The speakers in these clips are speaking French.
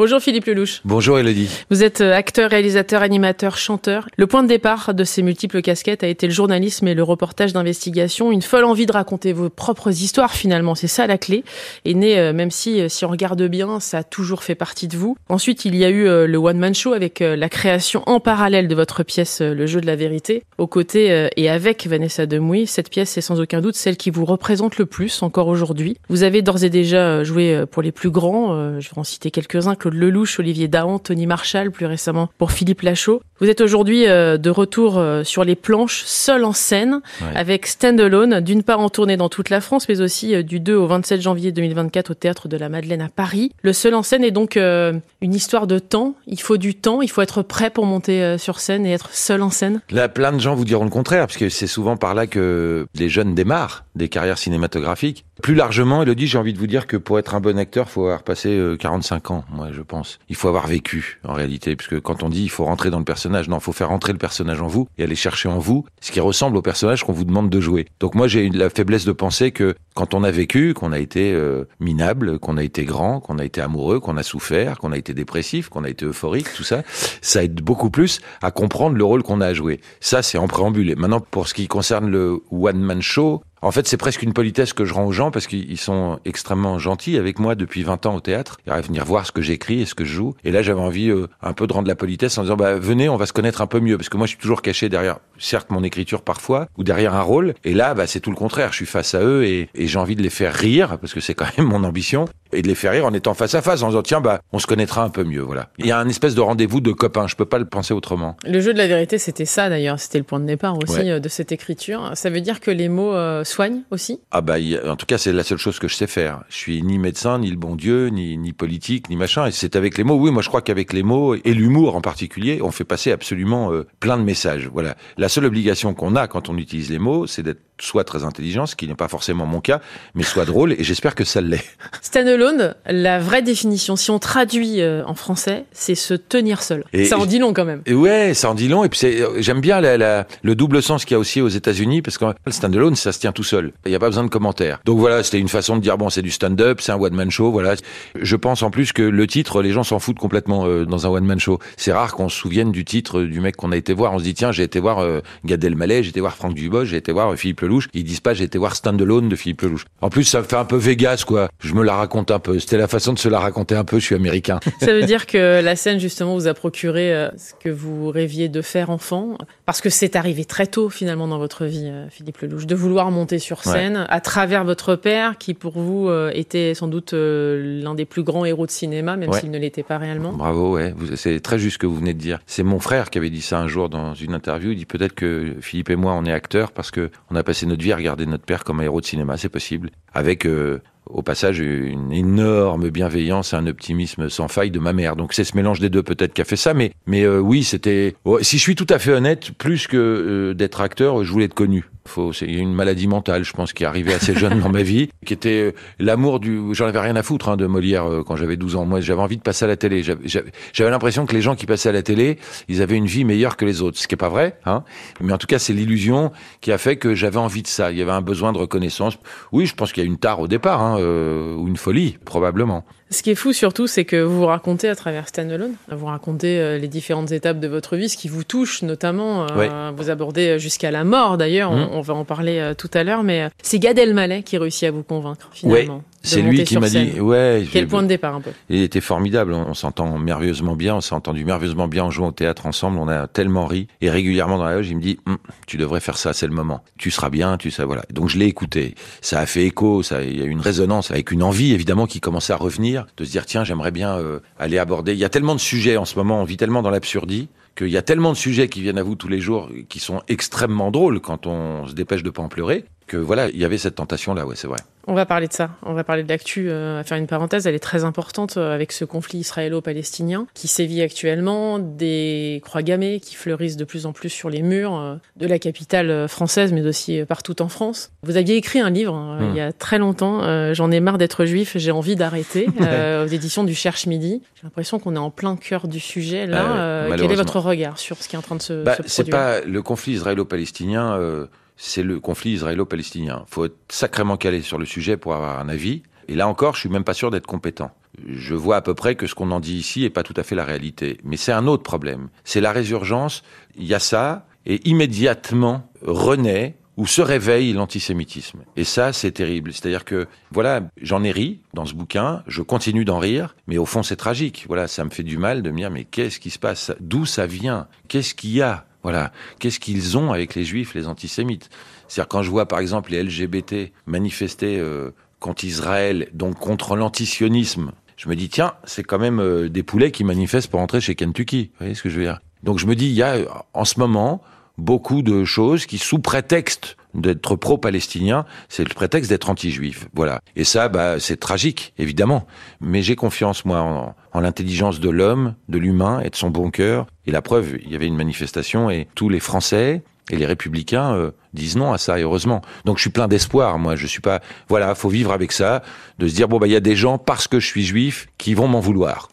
Bonjour Philippe Lelouch. Bonjour Elodie. Vous êtes euh, acteur, réalisateur, animateur, chanteur. Le point de départ de ces multiples casquettes a été le journalisme et le reportage d'investigation. Une folle envie de raconter vos propres histoires finalement, c'est ça la clé. Et né, euh, même si, euh, si on regarde bien, ça a toujours fait partie de vous. Ensuite, il y a eu le One Man Show avec la création en parallèle de votre pièce Le jeu de la vérité. Aux côtés et avec Vanessa Demouy, cette pièce est sans aucun doute celle qui vous représente le plus encore aujourd'hui. Vous avez d'ores et déjà joué pour les plus grands, je vais en citer quelques-uns, Claude Lelouch, Olivier Dahan, Tony Marshall, plus récemment pour Philippe Lachaud. Vous êtes aujourd'hui euh, de retour euh, sur les planches, seul en scène, avec Standalone, d'une part en tournée dans toute la France, mais aussi euh, du 2 au 27 janvier 2024 au Théâtre de la Madeleine à Paris. Le seul en scène est donc une histoire de temps. Il faut du temps, il faut être prêt pour monter sur scène et être seul en scène. Là, plein de gens vous diront le contraire, parce que c'est souvent par là que les jeunes démarrent des carrières cinématographiques. Plus largement, Elodie, j'ai envie de vous dire que pour être un bon acteur, il faut avoir passé 45 ans, moi je pense. Il faut avoir vécu, en réalité, puisque quand on dit il faut rentrer dans le personnage, non, il faut faire rentrer le personnage en vous et aller chercher en vous ce qui ressemble au personnage qu'on vous demande de jouer. Donc moi, j'ai la faiblesse de penser que quand on a vécu, qu'on a été euh, minable, qu'on a été grand, qu'on a été amoureux, qu'on a souffert, qu'on a été dépressif, qu'on a été euphorique, tout ça, ça aide beaucoup plus à comprendre le rôle qu'on a à jouer. Ça, c'est en préambule. Maintenant, pour ce qui concerne le one-man show, en fait, c'est presque une politesse que je rends aux gens parce qu'ils sont extrêmement gentils avec moi depuis 20 ans au théâtre. Ils arrivent à venir voir ce que j'écris et ce que je joue. Et là, j'avais envie euh, un peu de rendre la politesse en disant, bah, venez, on va se connaître un peu mieux. Parce que moi, je suis toujours caché derrière, certes, mon écriture parfois, ou derrière un rôle. Et là, bah, c'est tout le contraire. Je suis face à eux et, et j'ai envie de les faire rire parce que c'est quand même mon ambition et de les faire rire en étant face à face, en disant tiens bah on se connaîtra un peu mieux, voilà. Il y a un espèce de rendez-vous de copains, je peux pas le penser autrement. Le jeu de la vérité, c'était ça d'ailleurs, c'était le point de départ aussi euh, de cette écriture. Ça veut dire que les mots euh, soignent aussi? Ah bah en tout cas c'est la seule chose que je sais faire. Je suis ni médecin, ni le bon Dieu, ni, ni politique, ni machin. Et c'est avec les mots. Oui, moi je crois qu'avec les mots et l'humour en particulier, on fait passer absolument euh, plein de messages. Voilà. La seule obligation qu'on a quand on utilise les mots, c'est d'être soit très intelligent, ce qui n'est pas forcément mon cas, mais soit drôle, et j'espère que ça l'est. Standalone, la vraie définition, si on traduit euh, en français, c'est se tenir seul. Et ça en dit long quand même. Et ouais, ça en dit long, et puis euh, j'aime bien la, le double sens qu'il y a aussi aux États-Unis, parce que le standalone, ça se tient tout seul. Il n'y a pas besoin de commentaires. Donc voilà, c'était une façon de dire, bon, c'est du stand-up, c'est un one-man show, voilà. Je pense en plus que le titre, les gens s'en foutent complètement euh, dans un one-man show. C'est rare qu'on se souvienne du titre du mec qu'on a été voir. On se dit, tiens, j'ai été voir Gad Elmaleh, j'ai été voir Franck Dubos, j'ai été voir Philippe Lelouch. Ils disent pas j'ai été voir Standalone de Philippe Lelouch. En plus, ça fait un peu Vegas, quoi. Je me la raconte un peu. C'était la façon de se la raconter un peu. Je suis américain. Ça veut dire que la scène, justement, vous a procuré euh, ce que vous rêviez de faire enfant? Parce que c'est arrivé très tôt, finalement, dans votre vie, euh, Philippe Lelouch, de vouloir monter sur scène à travers votre père, qui pour vous euh, était sans doute l'un des plus grands héros de cinéma, même s'il ne l'était pas réellement. Bravo, ouais. C'est très juste ce que vous venez de dire. C'est mon frère qui avait dit ça un jour dans une interview. Il dit peut-être que Philippe et moi, on est acteurs parce que on a passé notre vie à regarder notre père comme un héros de cinéma, c'est possible. Avec euh, au passage une énorme bienveillance et un optimisme sans faille de ma mère. Donc c'est ce mélange des deux peut-être qui a fait ça, mais mais euh, oui c'était. si je suis tout à fait honnête, plus que euh, d'être acteur, je voulais être connu. Faut, c'est une maladie mentale, je pense, qui est arrivée assez jeune dans ma vie, qui était euh, l'amour du. J'en avais rien à foutre hein, de Molière quand j'avais 12 ans. Moi, j'avais envie de passer à la télé. J'avais l'impression que les gens qui passaient à la télé, ils avaient une vie meilleure que les autres, ce qui est pas vrai. Hein. Mais en tout cas, c'est l'illusion qui a fait que j'avais envie de ça. Il y avait un besoin de reconnaissance. Oui, je pense qu'il y a une tare au départ. Hein, euh, ou une folie, probablement. Ce qui est fou surtout, c'est que vous vous racontez à travers Standalone, vous racontez euh, les différentes étapes de votre vie, ce qui vous touche notamment. Euh, vous abordez jusqu'à la mort d'ailleurs, on, mmh. va en parler tout à l'heure, mais c'est Gad Elmaleh qui réussit à vous convaincre finalement. C'est lui qui m'a dit, ouais. Quel point de départ un peu. Il était formidable. On, s'entend merveilleusement bien. On s'est entendu merveilleusement bien en jouant au théâtre ensemble. On a tellement ri. Et régulièrement dans la loge, il me dit, hum, tu devrais faire ça. C'est le moment. Tu seras bien. Tu sais, voilà. Donc je l'ai écouté. Ça a fait écho. Ça, il y a eu une résonance avec une envie évidemment qui commençait à revenir, de se dire tiens, j'aimerais bien euh, aller aborder. Il y a tellement de sujets en ce moment. On vit tellement dans l'absurdie qu'il y a tellement de sujets qui viennent à vous tous les jours qui sont extrêmement drôles quand on se dépêche de pas en pleurer que voilà, il y avait cette tentation là, ouais, c'est vrai. On va parler de ça, on va parler de l'actu, euh, à faire une parenthèse, elle est très importante euh, avec ce conflit israélo-palestinien qui sévit actuellement, des croix gammées qui fleurissent de plus en plus sur les murs euh, de la capitale française, mais aussi partout en France. Vous aviez écrit un livre hein, il y a très longtemps, J'en ai marre d'être juif, j'ai envie d'arrêter, aux éditions du Cherche Midi. J'ai l'impression qu'on est en plein cœur du sujet là. quel est votre regard sur ce qui est en train de se, bah, se produire? C'est pas le conflit israélo-palestinien c'est le conflit israélo-palestinien. Il faut être sacrément calé sur le sujet pour avoir un avis. Et là encore, je suis même pas sûr d'être compétent. je vois à peu près que ce qu'on en dit ici est pas tout à fait la réalité. Mais c'est un autre problème. C'est la résurgence. Il y a ça, et immédiatement renaît ou se réveille l'antisémitisme. Et ça, c'est terrible. C'est-à-dire que, voilà, j'en ai ri dans ce bouquin, je continue d'en rire, mais au fond, c'est tragique. Voilà, ça me fait du mal de me dire, mais qu'est-ce qui se passe? D'où ça vient? Qu'est-ce qu'il y a? Voilà, qu'est-ce qu'ils ont avec les juifs, les antisémites? C'est-à-dire quand je vois, par exemple, les LGBT manifester euh, contre Israël, donc contre l'antisionisme, je me dis, tiens, c'est quand même euh, des poulets qui manifestent pour entrer chez Kentucky. Vous voyez ce que je veux dire? Donc je me dis, il y a en ce moment beaucoup de choses qui, sous prétexte d'être pro-palestinien, c'est le prétexte d'être anti-juif. Voilà. Et ça, bah, c'est tragique, évidemment. Mais j'ai confiance, moi, en, en l'intelligence de l'homme, de l'humain et de son bon cœur. Et la preuve, il y avait une manifestation et tous les Français, et les républicains euh, disent non à ça, heureusement. Donc je suis plein d'espoir, moi. Je suis pas. Voilà, faut vivre avec ça, de se dire bon bah il y a des gens parce que je suis juif qui vont m'en vouloir.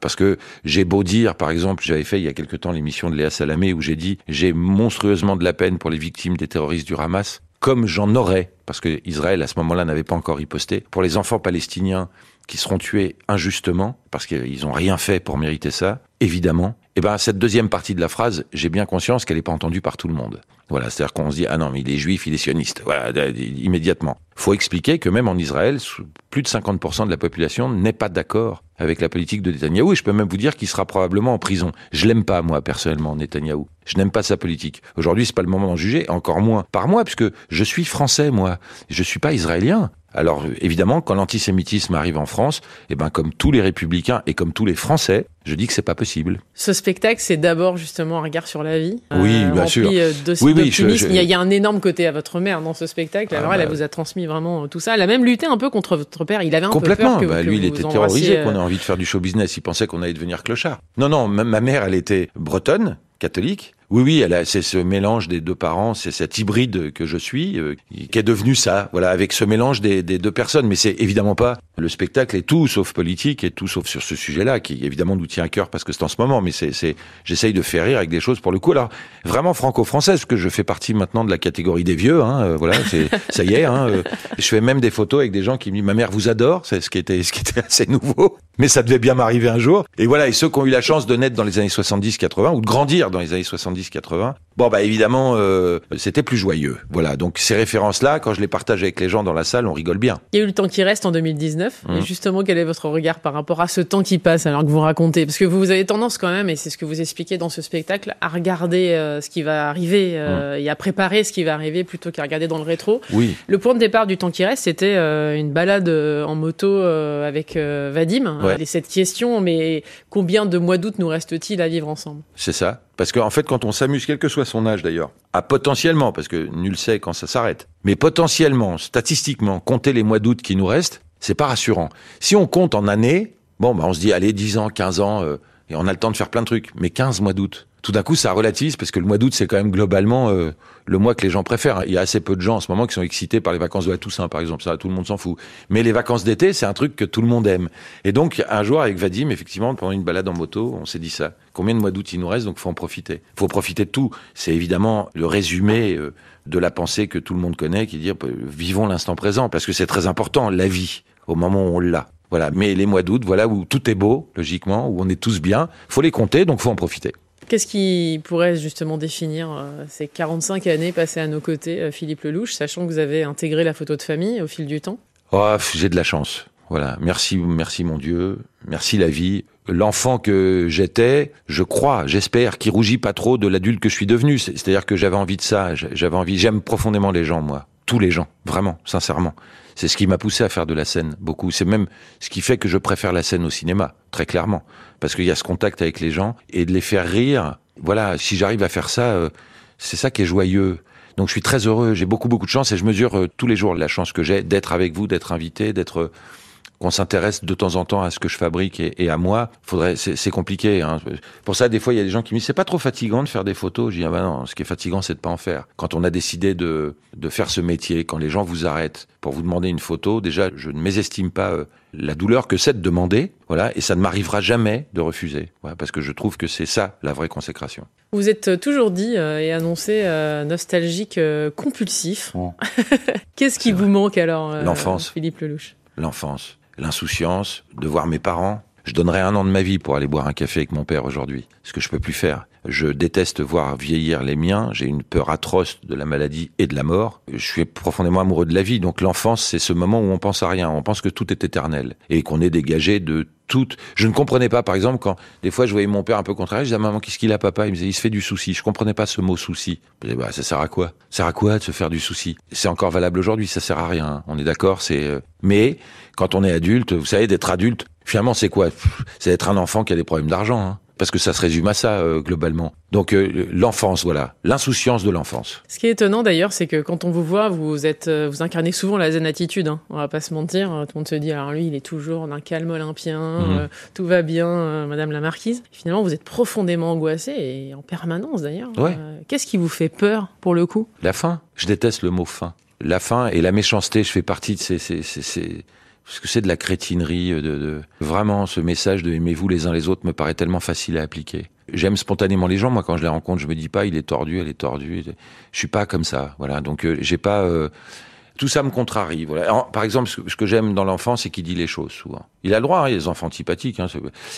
Parce que j'ai beau dire, par exemple, j'avais fait il y a quelque temps l'émission de Léa Salamé où j'ai dit j'ai monstrueusement de la peine pour les victimes des terroristes du Hamas, comme j'en aurais, parce que Israël à ce moment-là n'avait pas encore riposté, pour les enfants palestiniens qui seront tués injustement, parce qu'ils n'ont rien fait pour mériter ça, évidemment, eh ben cette deuxième partie de la phrase, j'ai bien conscience qu'elle n'est pas entendue par tout le monde. Voilà, c'est-à-dire qu'on se dit ah non mais il est juif, il est sioniste. Voilà, immédiatement. Faut expliquer que même en Israël, plus de 50% de la population n'est pas d'accord avec la politique de Netanyahou et je peux même vous dire qu'il sera probablement en prison. Je l'aime pas moi personnellement Netanyahou. Je n'aime pas sa politique. Aujourd'hui, c'est pas le moment d'en juger, encore moins par moi puisque je suis français moi. Je suis pas israélien. Alors évidemment, quand l'antisémitisme arrive en France, eh ben comme tous les républicains et comme tous les Français, je dis que c'est pas possible. Ce spectacle, c'est d'abord justement un regard sur la vie. Oui, euh, bien sûr. Euh, de, oui, oui, il, y a, un énorme côté à votre mère dans ce spectacle. Alors ah, elle, bah vous a transmis vraiment tout ça. Elle a même lutté un peu contre votre père. Il avait un complètement. peu peur que, bah, lui, il était terrorisé qu'on a euh, envie de faire du show business. Il pensait qu'on allait devenir clochard. Non, non. Ma mère, elle était bretonne, catholique. Oui, oui, elle c'est ce mélange des deux parents, c'est cet hybride que je suis, euh, qui est devenu ça, voilà, avec ce mélange des deux personnes. Mais c'est évidemment pas le spectacle est tout sauf politique et tout sauf sur ce sujet-là, qui évidemment nous tient à cœur parce que c'est en ce moment. Mais c'est, c'est, j'essaye de faire rire avec des choses pour le coup. Alors vraiment franco-française, parce que je fais partie maintenant de la catégorie des vieux. Hein, euh, voilà, c'est, ça y est. Hein, euh, je fais même des photos avec des gens qui me disent ma mère vous adore, c'est ce qui était, ce qui était assez nouveau. Mais ça devait bien m'arriver un jour. Et voilà, et ceux qui ont eu la chance de naître dans les années 70-80 ou de grandir dans les années 70-80, Bon, bah évidemment, euh, c'était plus joyeux. Voilà, donc ces références-là, quand je les partage avec les gens dans la salle, on rigole bien. Il y a eu le temps qui reste en 2019. Et mmh. justement, quel est votre regard par rapport à ce temps qui passe alors que vous racontez? Parce que vous avez tendance quand même, et c'est ce que vous expliquez dans ce spectacle, à regarder euh, ce qui va arriver euh, mmh. et à préparer ce qui va arriver plutôt qu'à regarder dans le rétro. Oui. Le point de départ du temps qui reste, c'était une balade en moto avec Vadim. Et cette question, mais combien de mois d'août nous reste-t-il à vivre ensemble? C'est ça. Parce qu'en fait, quand on s'amuse, quel que soit son âge d'ailleurs, à potentiellement, parce que nul sait quand ça s'arrête, mais potentiellement, statistiquement, compter les mois d'août qui nous restent, c'est pas rassurant. Si on compte en années, bon, bah on se dit, allez, 10 ans, 15 ans, euh, et on a le temps de faire plein de trucs. Mais 15 mois d'août, tout d'un coup, ça relativise parce que le mois d'août, c'est quand même globalement euh, le mois que les gens préfèrent. Il y a assez peu de gens en ce moment qui sont excités par les vacances de la Toussaint, par exemple. Ça, tout le monde s'en fout. Mais les vacances d'été, c'est un truc que tout le monde aime. Et donc, un jour, avec Vadim, effectivement, pendant une balade en moto, on s'est dit ça. Combien de mois d'août il nous reste Donc, faut en profiter. Faut profiter de tout. C'est évidemment le résumé euh, de la pensée que tout le monde connaît, qui dit euh, vivons l'instant présent, parce que c'est très important, la vie, au moment où on l'a. Voilà. Mais les mois d'août, voilà, où tout est beau, logiquement, où on est tous bien, faut les compter, donc faut en profiter. Qu'est-ce qui pourrait justement définir euh, ces 45 années passées à nos côtés, euh, Philippe Lelouch, sachant que vous avez intégré la photo de famille au fil du temps? Oh, J'ai de la chance. Voilà, merci, merci mon Dieu, merci la vie. L'enfant que j'étais, je crois, j'espère, qui rougit pas trop de l'adulte que je suis devenu. C'est-à-dire que j'avais envie de ça, j'avais envie, j'aime profondément les gens, moi, tous les gens, vraiment, sincèrement. C'est ce qui m'a poussé à faire de la scène beaucoup. C'est même ce qui fait que je préfère la scène au cinéma, très clairement, parce qu'il y a ce contact avec les gens et de les faire rire. Voilà, si j'arrive à faire ça, euh, c'est ça qui est joyeux. Donc je suis très heureux, j'ai beaucoup beaucoup de chance et je mesure euh, tous les jours la chance que j'ai d'être avec vous, d'être invité, d'être qu'on s'intéresse de temps en temps à ce que je fabrique et, à moi, faudrait, c'est compliqué. Hein. Pour ça, des fois, il y a des gens qui me disent c'est pas trop fatigant de faire des photos. Je dis ah ben non, ce qui est fatigant, c'est de pas en faire. Quand on a décidé de de faire ce métier, quand les gens vous arrêtent pour vous demander une photo, déjà, je ne mésestime pas euh, la douleur que c'est de demander, voilà, et ça ne m'arrivera jamais de refuser, voilà, parce que je trouve que c'est ça la vraie consécration. Vous êtes euh, toujours dit euh, et annoncé nostalgique compulsif. Qu'est-ce qui vous manque alors, L'enfance. Philippe Lelouch? L'enfance l'insouciance, de voir mes parents. Je donnerais un an de ma vie pour aller boire un café avec mon père aujourd'hui, ce que je peux plus faire. Je déteste voir vieillir les miens. J'ai une peur atroce de la maladie et de la mort. Je suis profondément amoureux de la vie. Donc l'enfance, c'est ce moment où on pense à rien. On pense que tout est éternel et qu'on est dégagé de tout. Je ne comprenais pas, par exemple, quand des fois je voyais mon père un peu contrarié, je disais à maman, qu'est-ce qu'il a, papa? Il me disait, il se fait du souci. Je comprenais pas ce mot souci. Je disais, bah, ça sert à quoi? Ça sert à quoi de se faire du souci? C'est encore valable aujourd'hui. Ça sert à rien. On est d'accord. C'est. euh, Mais quand on est adulte, vous savez, d'être adulte, finalement, c'est quoi? C'est être un enfant qui a des problèmes d'argent. Hein parce que ça se résume à ça euh, globalement. Donc euh, l'enfance, voilà, l'insouciance de l'enfance. Ce qui est étonnant d'ailleurs, c'est que quand on vous voit, vous êtes, euh, vous incarnez souvent la zen attitude. Hein. On va pas se mentir. Tout le monde se dit, alors lui, il est toujours d'un calme olympien, euh, tout va bien, Madame la Marquise. Finalement, vous êtes profondément angoissé et en permanence d'ailleurs. Ouais. Qu'est-ce qui vous fait peur pour le coup? La faim, je déteste le mot faim. La faim et la méchanceté, je fais partie de ces... ces, ces, ces parce que c'est de la crétinerie, de, de vraiment ce message de aimez-vous les uns les autres me paraît tellement facile à appliquer. J'aime spontanément les gens. Moi, quand je les rencontre, je me dis pas il est tordu, elle est tordue. Je suis pas comme ça. Voilà. Donc euh, j'ai pas. euh, tout ça me contrarie. Par exemple, ce que, j'aime dans l'enfant, c'est qu'il dit les choses souvent. Il a le droit. Hein, les enfants antipathiques. Hein,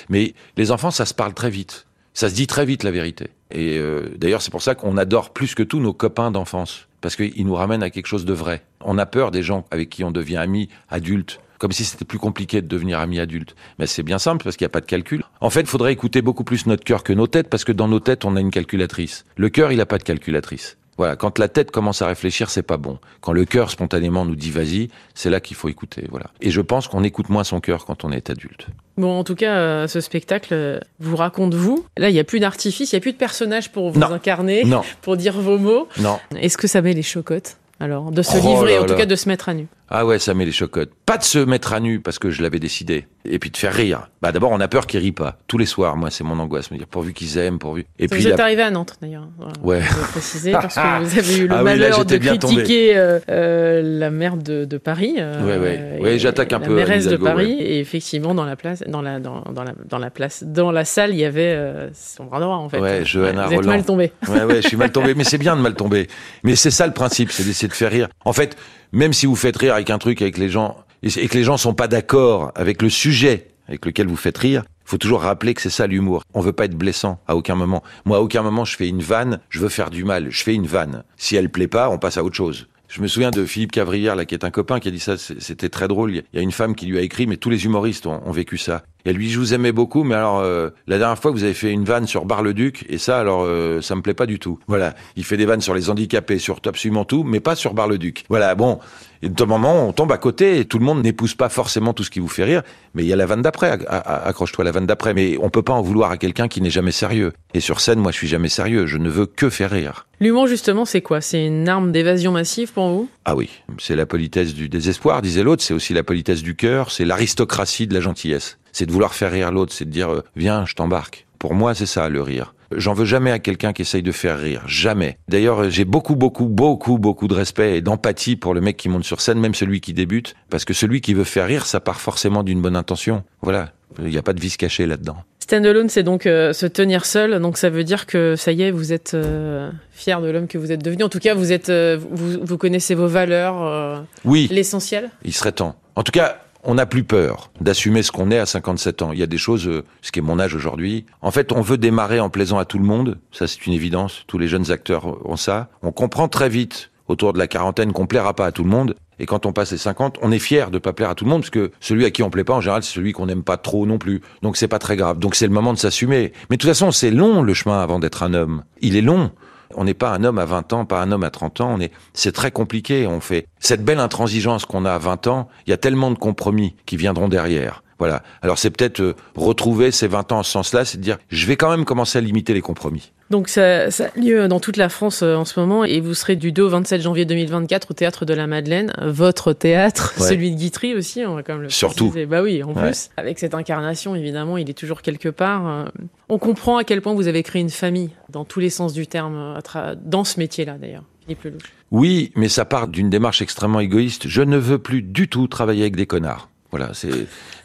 mais les enfants, ça se parle très vite. Ça se dit très vite la vérité. Et euh, d'ailleurs, c'est pour ça qu'on adore plus que tout nos copains d'enfance, parce qu'ils nous ramènent à quelque chose de vrai. On a peur des gens avec qui on devient amis adultes, comme si c'était plus compliqué de devenir ami adulte. Mais c'est bien simple, parce qu'il n'y a pas de calcul. En fait, il faudrait écouter beaucoup plus notre cœur que nos têtes, parce que dans nos têtes, on a une calculatrice. Le cœur, il n'a pas de calculatrice. Voilà, quand la tête commence à réfléchir, c'est pas bon. Quand le cœur spontanément nous dit vas-y, c'est là qu'il faut écouter. Voilà. Et je pense qu'on écoute moins son cœur quand on est adulte. Bon, en tout cas, euh, ce spectacle euh, vous raconte vous. Là, il n'y a plus d'artifice, il n'y a plus de personnage pour vous Non. incarner, Non, pour dire vos mots. non. Est-ce que ça met les chocottes alors de se Oh livrer, là en tout cas de se mettre à nu? Ah ouais, ça met les chocottes. Pas de se mettre à nu parce que je l'avais décidé. Et puis de faire rire. Bah d'abord, on a peur qu'ils rient pas. Tous les soirs, moi, c'est mon angoisse. Me dire pourvu qu'ils aiment, pourvu. Et Vous puis êtes la- arrivé à Nantes d'ailleurs. Ouais. Préciser parce que vous avez eu le Ah oui, là, malheur de critiquer euh, euh, la maire de, de Paris. euh, Ouais, ouais. Ouais, j'attaque un la peu Anne mairesse de Paris. Et effectivement, dans la place, dans la, dans, dans la, dans la place, dans la salle, il y avait euh, son bras droit en fait. Ouais, Johanna vous êtes Roland. mal tombé. Ouais, ouais, je suis mal tombé. Mais c'est bien de mal tomber. Mais c'est ça le principe, c'est d'essayer de faire rire. En fait, même si vous faites rire avec un truc avec les gens, et que les gens sont pas d'accord avec le sujet avec lequel vous faites rire, faut toujours rappeler que c'est ça l'humour. On veut pas être blessant à aucun moment. Moi, à aucun moment, je fais une vanne, je veux faire du mal. Je fais une vanne. Si elle plaît pas, on passe à autre chose. Je me souviens de Philippe Cavrière, là, qui est un copain, qui a dit ça. C'était très drôle. Il y a une femme qui lui a écrit, mais tous les humoristes ont, ont vécu ça. Et elle lui dit, je vous aimais beaucoup, mais alors euh, la dernière fois vous avez fait une vanne sur Bar-le-Duc, et ça, alors euh, ça me plaît pas du tout. Voilà, il fait des vannes sur les handicapés, sur absolument tout, mais pas sur Bar-le-Duc. Voilà, bon. Et en moment, on tombe à côté, et tout le monde n'épouse pas forcément tout ce qui vous fait rire, mais il y a la vanne d'après. Accroche-toi à la vanne d'après. Mais on peut pas en vouloir à quelqu'un qui n'est jamais sérieux. Et sur scène, moi, je suis jamais sérieux. Je ne veux que faire rire. L'humour justement, c'est quoi? C'est une arme d'évasion massive pour vous? Ah oui, c'est la politesse du désespoir, disait l'autre, c'est aussi la politesse du cœur, c'est l'aristocratie de la gentillesse. C'est de vouloir faire rire l'autre, c'est de dire euh, viens, je t'embarque. Pour moi, c'est ça le rire. J'en veux jamais à quelqu'un qui essaye de faire rire, jamais. D'ailleurs, euh, j'ai beaucoup, beaucoup, beaucoup, beaucoup de respect et d'empathie pour le mec qui monte sur scène, même celui qui débute, parce que celui qui veut faire rire, ça part forcément d'une bonne intention. Voilà, il n'y a pas de vice caché là-dedans. Stand-alone, c'est donc euh, se tenir seul. Donc ça veut dire que ça y est, vous êtes euh, fier de l'homme que vous êtes devenu. En tout cas, vous êtes, euh, vous, vous connaissez vos valeurs, Oui, l'essentiel. il serait temps. En tout cas, on n'a plus peur d'assumer ce qu'on est à 57 ans. Il y a des choses, euh, ce qui est mon âge aujourd'hui. En fait, on veut démarrer en plaisant à tout le monde. Ça, c'est une évidence. Tous les jeunes acteurs ont ça. On comprend très vite, autour de la quarantaine, qu'on plaira pas à tout le monde. Et quand on passe les 50, on est fier de pas plaire à tout le monde, parce que celui à qui on plaît pas, en général, c'est celui qu'on n'aime pas trop non plus. Donc c'est pas très grave. Donc c'est le moment de s'assumer. Mais de toute façon, c'est long le chemin avant d'être un homme. Il est long. On n'est pas un homme à 20 ans, pas un homme à 30 ans. On est, c'est très compliqué. On fait cette belle intransigeance qu'on a à 20 ans. Il y a tellement de compromis qui viendront derrière. Voilà. Alors c'est peut-être euh, retrouver ces 20 ans en ce sens-là, c'est de dire, je vais quand même commencer à limiter les compromis. Donc ça, ça a lieu dans toute la France euh, en ce moment et vous serez du 2 au 27 janvier 2024 au théâtre de la Madeleine, votre théâtre, Ouais. celui de Guitry aussi, on va quand même le Surtout. préciser. Bah oui, en Ouais. plus, avec cette incarnation évidemment, il est toujours quelque part. euh, On comprend à quel point vous avez créé une famille dans tous les sens du terme dans ce métier-là d'ailleurs. Philippe Lelouch. Oui, mais ça part d'une démarche extrêmement égoïste. Je ne veux plus du tout travailler avec des connards. Voilà, c'est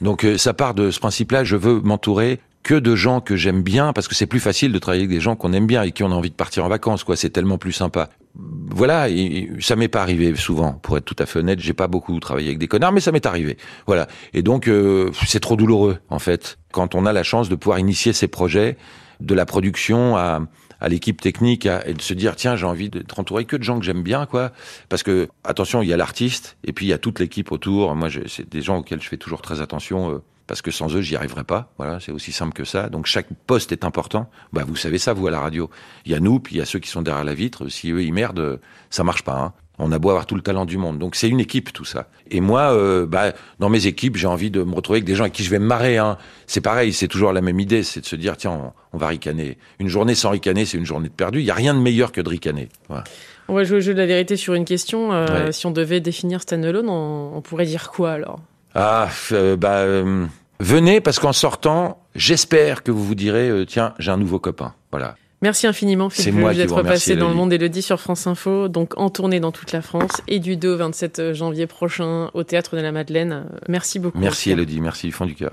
donc euh, ça part de ce principe-là. Je veux m'entourer que de gens que j'aime bien parce que c'est plus facile de travailler avec des gens qu'on aime bien et qui on a envie de partir en vacances. Quoi, c'est tellement plus sympa. voilà, et, ça m'est pas arrivé souvent, pour être tout à fait honnête. J'ai pas beaucoup travaillé avec des connards, mais ça m'est arrivé. Voilà. Et donc, euh, c'est trop douloureux, en fait, quand on a la chance de pouvoir initier ces projets, de la production à, à l'équipe technique et de se dire tiens j'ai envie d'être entouré que de gens que j'aime bien quoi parce que attention il y a l'artiste et puis il y a toute l'équipe autour moi c'est des gens auxquels je fais toujours très attention euh, parce que sans eux, j'y arriverais pas. Voilà, c'est aussi simple que ça. Donc chaque poste est important. Bah, vous savez ça, vous à la radio. Il y a nous, puis il y a ceux qui sont derrière la vitre. Si eux ils merdent, ça marche pas. Hein. On a beau avoir tout le talent du monde. Donc c'est une équipe tout ça. Et moi, euh, bah, dans mes équipes, j'ai envie de me retrouver avec des gens avec qui je vais me marrer. Hein. C'est pareil, c'est toujours la même idée, c'est de se dire tiens, on, va ricaner. Une journée sans ricaner, c'est une journée de perdu. Il y a rien de meilleur que de ricaner. Voilà. On va jouer au jeu de la vérité sur une question. Euh, si on devait définir Stan Alone, on, pourrait dire quoi alors? Ah, euh, bah. Venez parce qu'en sortant, j'espère que vous vous direz euh, tiens, j'ai un nouveau copain. Voilà. Merci infiniment Philippe d'être passé dans le monde Elodie sur France Info, donc en tournée dans toute la France et du 2 au 27 janvier prochain au théâtre de la Madeleine. Merci beaucoup. Merci Elodie, merci du fond du cœur.